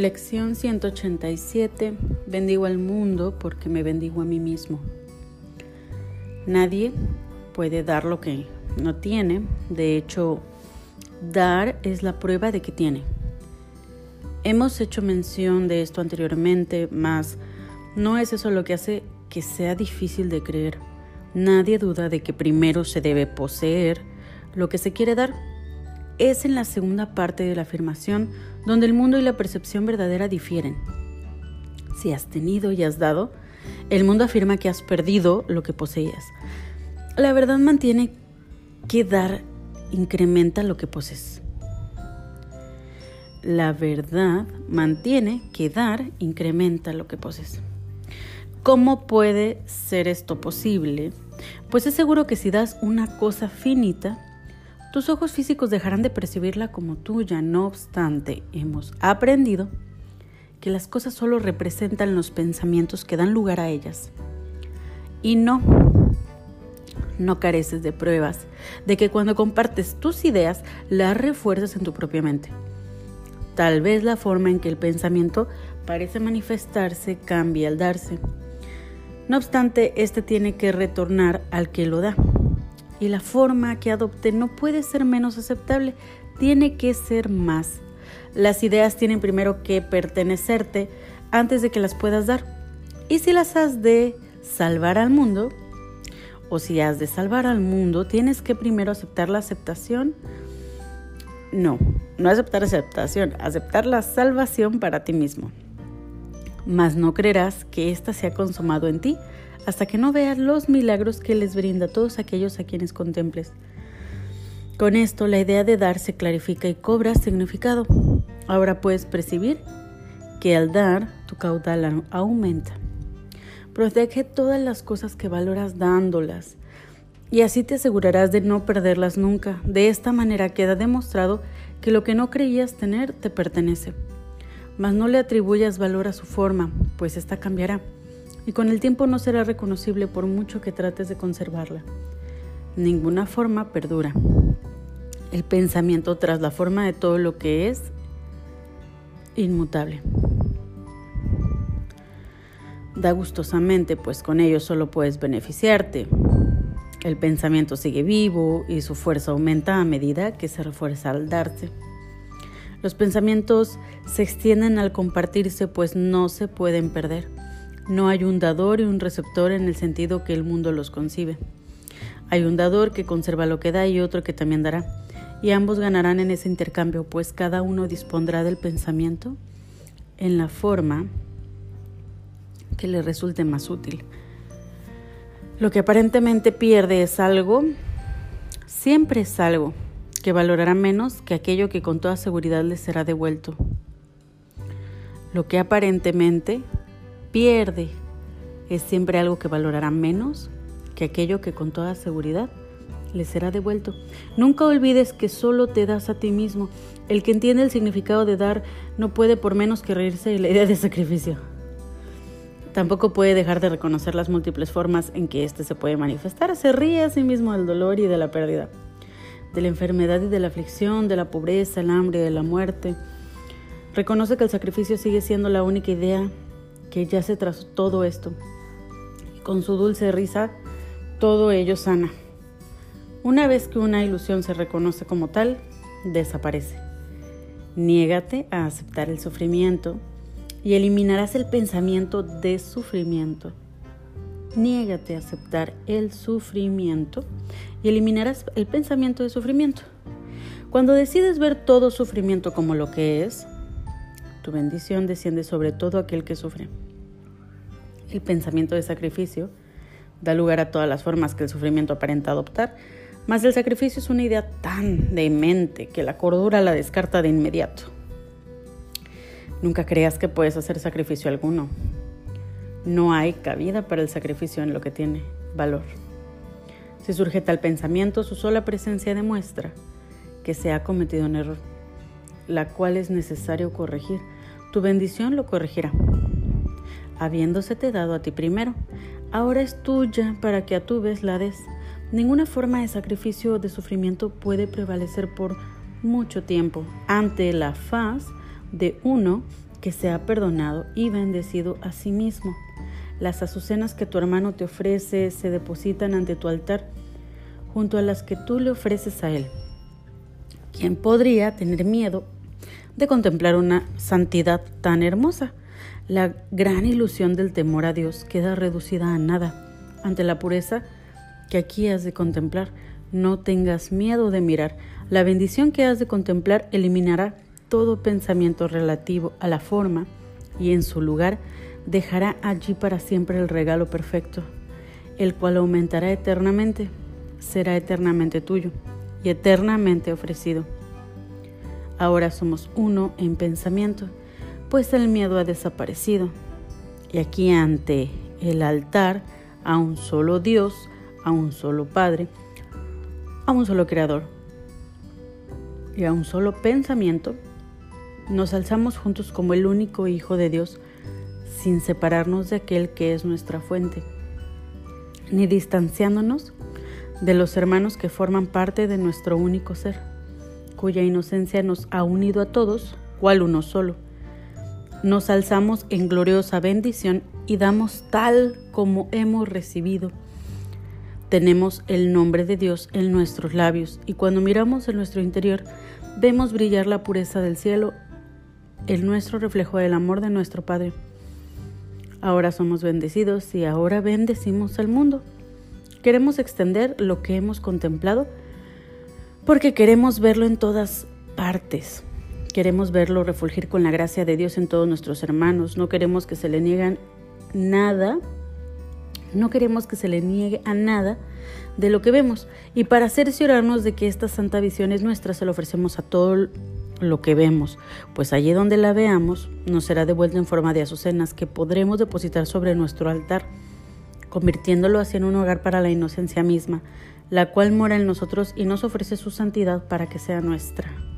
Lección 187. Bendigo al mundo porque me bendigo a mí mismo. Nadie puede dar lo que no tiene. De hecho, dar es la prueba de que tiene. Hemos hecho mención de esto anteriormente, mas no es eso lo que hace que sea difícil de creer. Nadie duda de que primero se debe poseer lo que se quiere dar es en la segunda parte de la afirmación donde el mundo y la percepción verdadera difieren. Si has tenido y has dado, el mundo afirma que has perdido lo que poseías. La verdad mantiene que dar incrementa lo que posees. La verdad mantiene que dar incrementa lo que posees. ¿Cómo puede ser esto posible? Pues es seguro que si das una cosa finita, tus ojos físicos dejarán de percibirla como tuya, no obstante, hemos aprendido que las cosas solo representan los pensamientos que dan lugar a ellas. Y no, no careces de pruebas de que cuando compartes tus ideas las refuerzas en tu propia mente. Tal vez la forma en que el pensamiento parece manifestarse cambie al darse. No obstante, este tiene que retornar al que lo da y la forma que adopte no puede ser menos aceptable, tiene que ser más. Las ideas tienen primero que pertenecerte antes de que las puedas dar. Y si las has de salvar al mundo, o si has de salvar al mundo, tienes que primero aceptar la aceptación. No, no aceptar aceptación, aceptar la salvación para ti mismo. Mas no creerás que ésta se ha consumado en ti hasta que no veas los milagros que les brinda a todos aquellos a quienes contemples. Con esto la idea de dar se clarifica y cobra significado. Ahora puedes percibir que al dar tu caudal aumenta. Protege todas las cosas que valoras dándolas y así te asegurarás de no perderlas nunca. De esta manera queda demostrado que lo que no creías tener te pertenece. Mas no le atribuyas valor a su forma, pues ésta cambiará y con el tiempo no será reconocible por mucho que trates de conservarla. Ninguna forma perdura. El pensamiento tras la forma de todo lo que es inmutable. Da gustosamente, pues con ello solo puedes beneficiarte. El pensamiento sigue vivo y su fuerza aumenta a medida que se refuerza al darte. Los pensamientos se extienden al compartirse, pues no se pueden perder. No hay un dador y un receptor en el sentido que el mundo los concibe. Hay un dador que conserva lo que da y otro que también dará, y ambos ganarán en ese intercambio, pues cada uno dispondrá del pensamiento en la forma que le resulte más útil. Lo que aparentemente pierde es algo, siempre es algo que valorará menos que aquello que con toda seguridad le será devuelto. Lo que aparentemente pierde es siempre algo que valorará menos que aquello que con toda seguridad le será devuelto. Nunca olvides que solo te das a ti mismo. El que entiende el significado de dar no puede por menos que reírse de la idea de sacrificio. Tampoco puede dejar de reconocer las múltiples formas en que éste se puede manifestar. Se ríe a sí mismo del dolor y de la pérdida, de la enfermedad y de la aflicción, de la pobreza, el hambre de la muerte. Reconoce que el sacrificio sigue siendo la única idea que yace tras todo esto. Y con su dulce risa, todo ello sana. Una vez que una ilusión se reconoce como tal, desaparece. Niégate a aceptar el sufrimiento y eliminarás el pensamiento de sufrimiento. Niégate a aceptar el sufrimiento y eliminarás el pensamiento de sufrimiento. Cuando decides ver todo sufrimiento como lo que es, tu bendición desciende sobre todo aquel que sufre. El pensamiento de sacrificio da lugar a todas las formas que el sufrimiento aparenta adoptar, mas el sacrificio es una idea tan demente que la cordura la descarta de inmediato. Nunca creas que puedes hacer sacrificio alguno. No hay cabida para el sacrificio en lo que tiene valor. Si surge tal pensamiento, su sola presencia demuestra que se ha cometido un error la cual es necesario corregir. Tu bendición lo corregirá. Habiéndosete dado a ti primero, ahora es tuya para que a tu vez la des. Ninguna forma de sacrificio o de sufrimiento puede prevalecer por mucho tiempo ante la faz de uno que se ha perdonado y bendecido a sí mismo. Las azucenas que tu hermano te ofrece se depositan ante tu altar junto a las que tú le ofreces a él. ¿Quién podría tener miedo de contemplar una santidad tan hermosa? La gran ilusión del temor a Dios queda reducida a nada ante la pureza que aquí has de contemplar. No tengas miedo de mirar. La bendición que has de contemplar eliminará todo pensamiento relativo a la forma y en su lugar dejará allí para siempre el regalo perfecto, el cual aumentará eternamente, será eternamente tuyo y eternamente ofrecido. Ahora somos uno en pensamiento, pues el miedo ha desaparecido. Y aquí ante el altar, a un solo Dios, a un solo Padre, a un solo Creador y a un solo pensamiento, nos alzamos juntos como el único Hijo de Dios, sin separarnos de aquel que es nuestra fuente, ni distanciándonos de los hermanos que forman parte de nuestro único ser, cuya inocencia nos ha unido a todos, cual uno solo. Nos alzamos en gloriosa bendición y damos tal como hemos recibido. Tenemos el nombre de Dios en nuestros labios y cuando miramos en nuestro interior vemos brillar la pureza del cielo el nuestro reflejo del amor de nuestro Padre. Ahora somos bendecidos y ahora bendecimos al mundo. Queremos extender lo que hemos contemplado porque queremos verlo en todas partes. Queremos verlo refulgir con la gracia de Dios en todos nuestros hermanos. No queremos que se le niegan nada. No queremos que se le niegue a nada de lo que vemos. Y para cerciorarnos de que esta santa visión es nuestra, se lo ofrecemos a todo lo que vemos, pues allí donde la veamos nos será devuelta en forma de azucenas que podremos depositar sobre nuestro altar, convirtiéndolo así en un hogar para la inocencia misma, la cual mora en nosotros y nos ofrece su santidad para que sea nuestra.